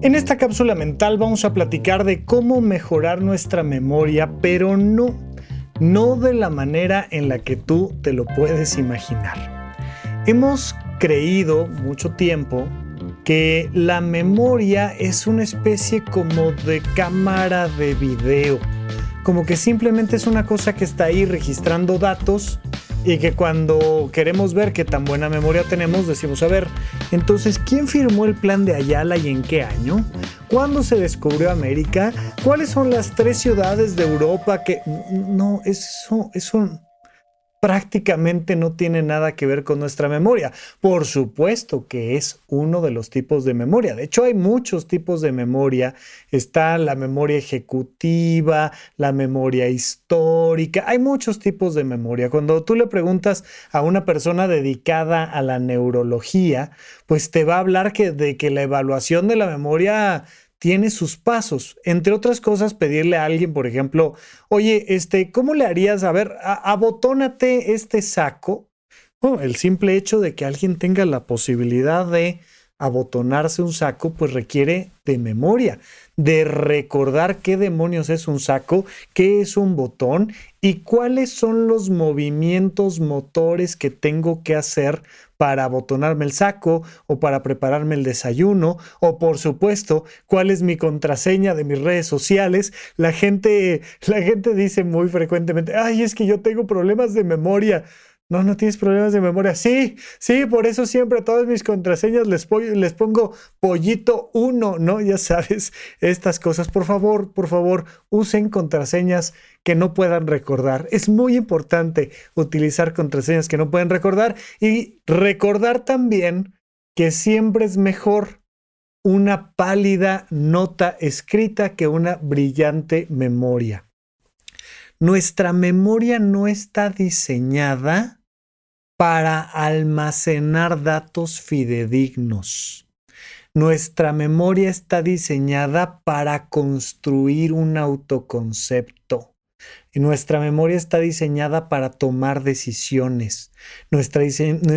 En esta cápsula mental vamos a platicar de cómo mejorar nuestra memoria, pero no, no de la manera en la que tú te lo puedes imaginar. Hemos creído mucho tiempo que la memoria es una especie como de cámara de video, como que simplemente es una cosa que está ahí registrando datos y que cuando queremos ver qué tan buena memoria tenemos, decimos, a ver, entonces, ¿quién firmó el plan de Ayala y en qué año? ¿Cuándo se descubrió América? ¿Cuáles son las tres ciudades de Europa que... No, eso, eso prácticamente no tiene nada que ver con nuestra memoria. Por supuesto que es uno de los tipos de memoria. De hecho, hay muchos tipos de memoria. Está la memoria ejecutiva, la memoria histórica. Hay muchos tipos de memoria. Cuando tú le preguntas a una persona dedicada a la neurología, pues te va a hablar que, de que la evaluación de la memoria tiene sus pasos. Entre otras cosas, pedirle a alguien, por ejemplo, oye, este, ¿cómo le harías? A ver, abotónate este saco. el simple hecho de que alguien tenga la posibilidad de abotonarse un saco, pues requiere de memoria, de recordar qué demonios es un saco, qué es un botón y cuáles son los movimientos motores que tengo que hacer para abotonarme el saco o para prepararme el desayuno o por supuesto cuál es mi contraseña de mis redes sociales. La gente, la gente dice muy frecuentemente, ay, es que yo tengo problemas de memoria. No, no tienes problemas de memoria. Sí, sí, por eso siempre a todas mis contraseñas les, les pongo pollito 1, ¿no? Ya sabes, estas cosas. Por favor, por favor, usen contraseñas que no puedan recordar. Es muy importante utilizar contraseñas que no pueden recordar y recordar también que siempre es mejor una pálida nota escrita que una brillante memoria. Nuestra memoria no está diseñada para almacenar datos fidedignos. Nuestra memoria está diseñada para construir un autoconcepto. Nuestra memoria está diseñada para tomar decisiones. Nuestra,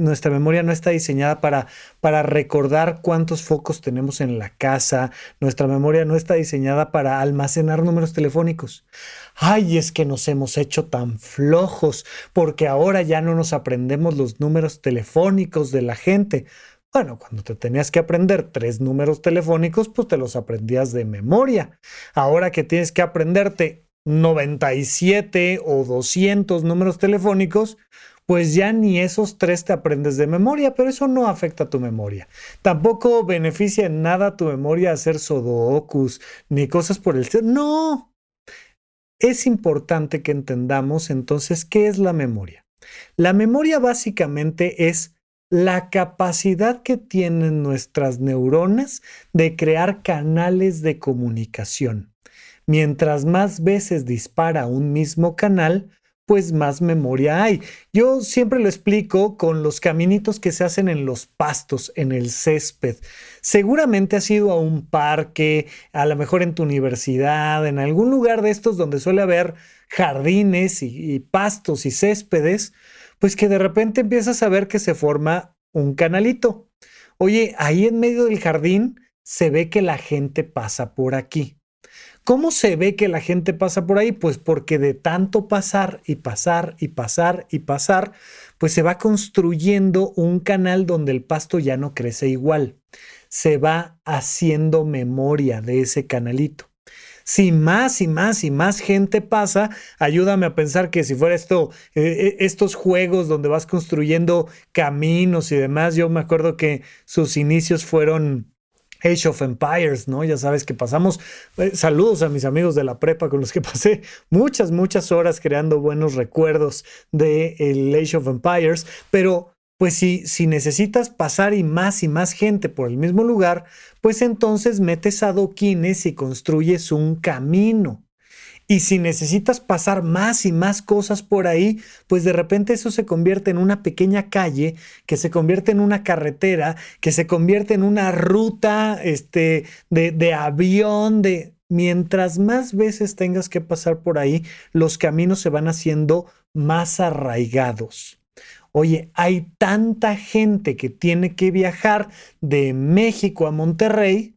nuestra memoria no está diseñada para, para recordar cuántos focos tenemos en la casa. Nuestra memoria no está diseñada para almacenar números telefónicos. Ay, es que nos hemos hecho tan flojos porque ahora ya no nos aprendemos los números telefónicos de la gente. Bueno, cuando te tenías que aprender tres números telefónicos, pues te los aprendías de memoria. Ahora que tienes que aprenderte 97 o 200 números telefónicos, pues ya ni esos tres te aprendes de memoria, pero eso no afecta a tu memoria. Tampoco beneficia en nada tu memoria hacer sodokus ni cosas por el estilo. No. Es importante que entendamos entonces qué es la memoria. La memoria básicamente es la capacidad que tienen nuestras neuronas de crear canales de comunicación. Mientras más veces dispara un mismo canal, pues más memoria hay. Yo siempre lo explico con los caminitos que se hacen en los pastos, en el césped. Seguramente has ido a un parque, a lo mejor en tu universidad, en algún lugar de estos donde suele haber jardines y, y pastos y céspedes, pues que de repente empiezas a ver que se forma un canalito. Oye, ahí en medio del jardín se ve que la gente pasa por aquí. ¿Cómo se ve que la gente pasa por ahí? Pues porque de tanto pasar y pasar y pasar y pasar, pues se va construyendo un canal donde el pasto ya no crece igual. Se va haciendo memoria de ese canalito. Si más y más y más gente pasa, ayúdame a pensar que si fuera esto, eh, eh, estos juegos donde vas construyendo caminos y demás, yo me acuerdo que sus inicios fueron Age of Empires, ¿no? Ya sabes que pasamos, eh, saludos a mis amigos de la prepa con los que pasé muchas, muchas horas creando buenos recuerdos de Age of Empires, pero pues si, si necesitas pasar y más y más gente por el mismo lugar, pues entonces metes adoquines y construyes un camino. Y si necesitas pasar más y más cosas por ahí, pues de repente eso se convierte en una pequeña calle, que se convierte en una carretera, que se convierte en una ruta este, de, avión, de... Mientras más veces tengas que pasar por ahí, los caminos se van haciendo más arraigados. Oye, hay tanta gente que tiene que viajar de México a Monterrey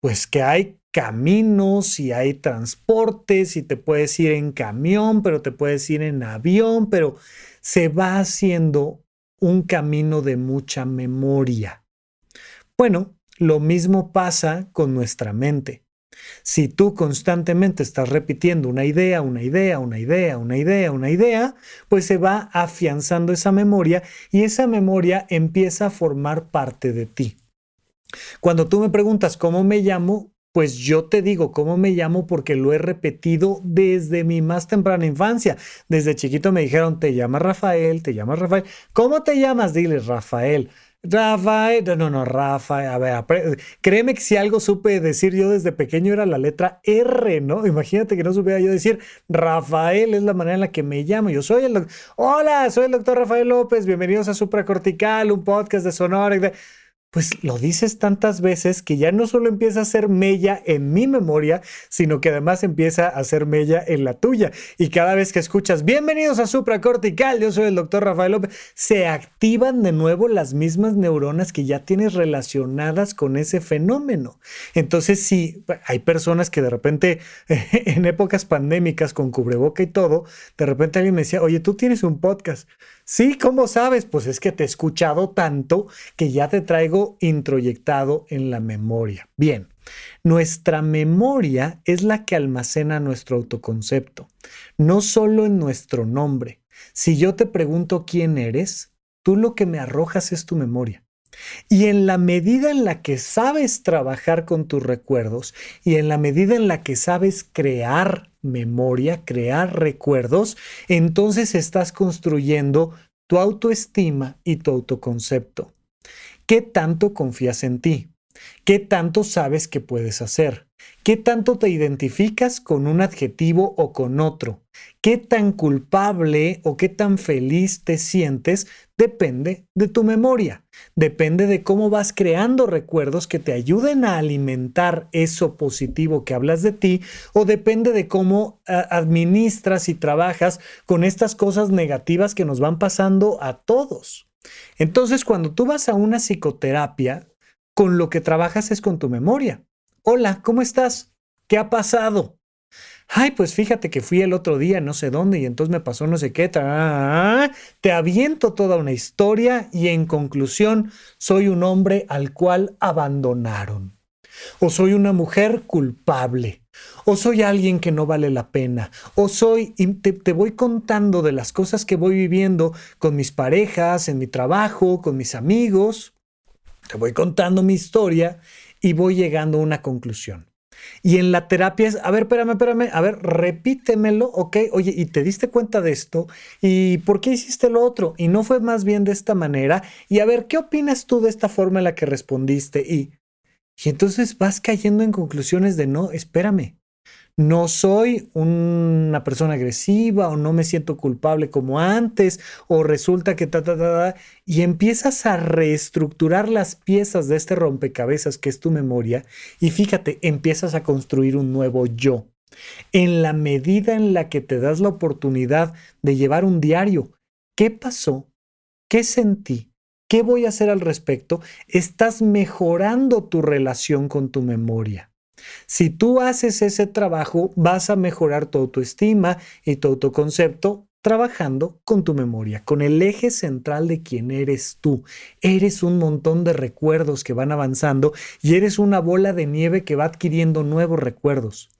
pues que hay caminos y hay transportes y te puedes ir en camión, pero te puedes ir en avión, pero se va haciendo un camino de mucha memoria. Bueno, lo mismo pasa con nuestra mente. Si tú constantemente estás repitiendo una idea, una idea, una idea, una idea, una idea, pues se va afianzando esa memoria y esa memoria empieza a formar parte de ti. Cuando tú me preguntas cómo me llamo, pues yo te digo cómo me llamo porque lo he repetido desde mi más temprana infancia. Desde chiquito me dijeron, te llamas Rafael, te llamas Rafael. ¿Cómo te llamas? Dile, Rafael. Rafael, no, no, Rafael, a ver, créeme que si algo supe decir yo desde pequeño era la letra R, ¿no? Imagínate que no supiera yo decir Rafael, es la manera en la que me llamo. Yo soy el Hola, soy el doctor Rafael López, bienvenidos a Supracortical, un podcast de Sonora pues lo dices tantas veces que ya no solo empieza a ser mella en mi memoria, sino que además empieza a ser mella en la tuya. Y cada vez que escuchas, bienvenidos a supracortical, yo soy el doctor Rafael López, se activan de nuevo las mismas neuronas que ya tienes relacionadas con ese fenómeno. Entonces, sí, hay personas que de repente, en épocas pandémicas, con cubreboca y todo, de repente alguien me decía, oye, tú tienes un podcast. Sí, ¿cómo sabes? Pues es que te he escuchado tanto que ya te traigo introyectado en la memoria. Bien, nuestra memoria es la que almacena nuestro autoconcepto, no solo en nuestro nombre. Si yo te pregunto quién eres, tú lo que me arrojas es tu memoria. Y en la medida en la que sabes trabajar con tus recuerdos y en la medida en la que sabes crear memoria, crear recuerdos, entonces estás construyendo tu autoestima y tu autoconcepto. ¿Qué tanto confías en ti? ¿Qué tanto sabes que puedes hacer? ¿Qué tanto te identificas con un adjetivo o con otro? ¿Qué tan culpable o qué tan feliz te sientes? Depende de tu memoria. Depende de cómo vas creando recuerdos que te ayuden a alimentar eso positivo que hablas de ti o depende de cómo administras y trabajas con estas cosas negativas que nos van pasando a todos. Entonces, cuando tú vas a una psicoterapia, con lo que trabajas es con tu memoria. Hola, ¿cómo estás? ¿Qué ha pasado? Ay, pues fíjate que fui el otro día, no sé dónde, y entonces me pasó no sé qué. Te aviento toda una historia y en conclusión, soy un hombre al cual abandonaron. O soy una mujer culpable. O soy alguien que no vale la pena. O soy, te, te voy contando de las cosas que voy viviendo con mis parejas, en mi trabajo, con mis amigos. Te voy contando mi historia y voy llegando a una conclusión. Y en la terapia es, a ver, espérame, espérame, a ver, repítemelo, ok, oye, ¿y te diste cuenta de esto? ¿Y por qué hiciste lo otro? ¿Y no fue más bien de esta manera? Y a ver, ¿qué opinas tú de esta forma en la que respondiste? Y, y entonces vas cayendo en conclusiones de, no, espérame, no soy una persona agresiva o no me siento culpable como antes o resulta que ta, ta, ta, ta, y empiezas a reestructurar las piezas de este rompecabezas que es tu memoria y fíjate, empiezas a construir un nuevo yo. En la medida en la que te das la oportunidad de llevar un diario, ¿qué pasó? ¿Qué sentí? ¿Qué voy a hacer al respecto? Estás mejorando tu relación con tu memoria. Si tú haces ese trabajo, vas a mejorar tu autoestima y tu autoconcepto trabajando con tu memoria, con el eje central de quién eres tú. Eres un montón de recuerdos que van avanzando y eres una bola de nieve que va adquiriendo nuevos recuerdos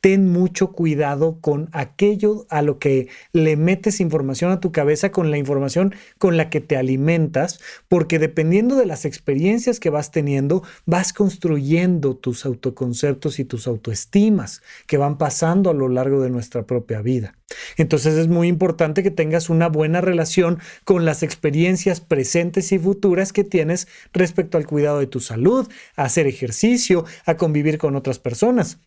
ten mucho cuidado con aquello a lo que le metes información a tu cabeza, con la información con la que te alimentas, porque dependiendo de las experiencias que vas teniendo, vas construyendo tus autoconceptos y tus autoestimas que van pasando a lo largo de nuestra propia vida. Entonces es muy importante que tengas una buena relación con las experiencias presentes y futuras que tienes respecto al cuidado de tu salud, a hacer ejercicio, a convivir con otras personas.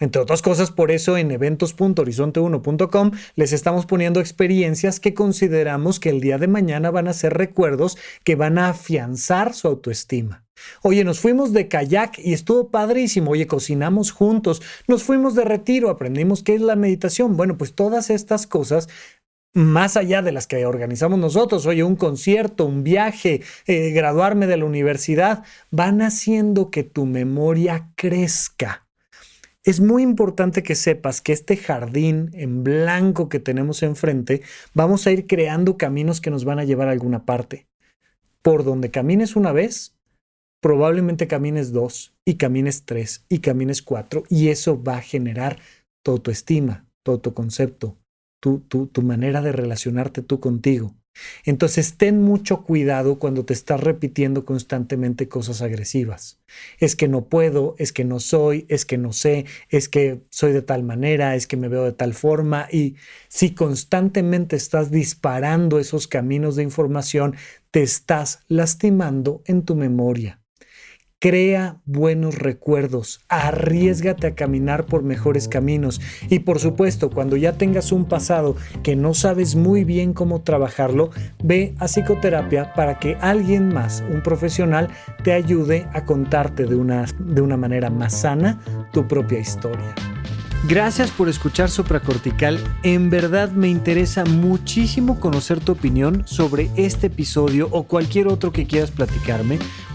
Entre otras cosas, por eso en eventos.horizonte1.com les estamos poniendo experiencias que consideramos que el día de mañana van a ser recuerdos que van a afianzar su autoestima. Oye, nos fuimos de kayak y estuvo padrísimo. Oye, cocinamos juntos. Nos fuimos de retiro, aprendimos qué es la meditación. Bueno, pues todas estas cosas más allá de las que organizamos nosotros, oye, un concierto, un viaje, eh, graduarme de la universidad, van haciendo que tu memoria crezca. Es muy importante que sepas que este jardín en blanco que tenemos enfrente, vamos a ir creando caminos que nos van a llevar a alguna parte. Por donde camines una vez, probablemente camines dos y camines tres y camines cuatro y eso va a generar tu autoestima, tu autoconcepto, tu, tu, tu manera de relacionarte tú contigo. Entonces ten mucho cuidado cuando te estás repitiendo constantemente cosas agresivas. Es que no puedo, es que no soy, es que no sé, es que soy de tal manera, es que me veo de tal forma. Y si constantemente estás disparando esos caminos de información, te estás lastimando en tu memoria. Crea buenos recuerdos, arriesgate a caminar por mejores caminos y por supuesto cuando ya tengas un pasado que no sabes muy bien cómo trabajarlo, ve a psicoterapia para que alguien más, un profesional, te ayude a contarte de una, de una manera más sana tu propia historia. Gracias por escuchar Supracortical. En verdad me interesa muchísimo conocer tu opinión sobre este episodio o cualquier otro que quieras platicarme.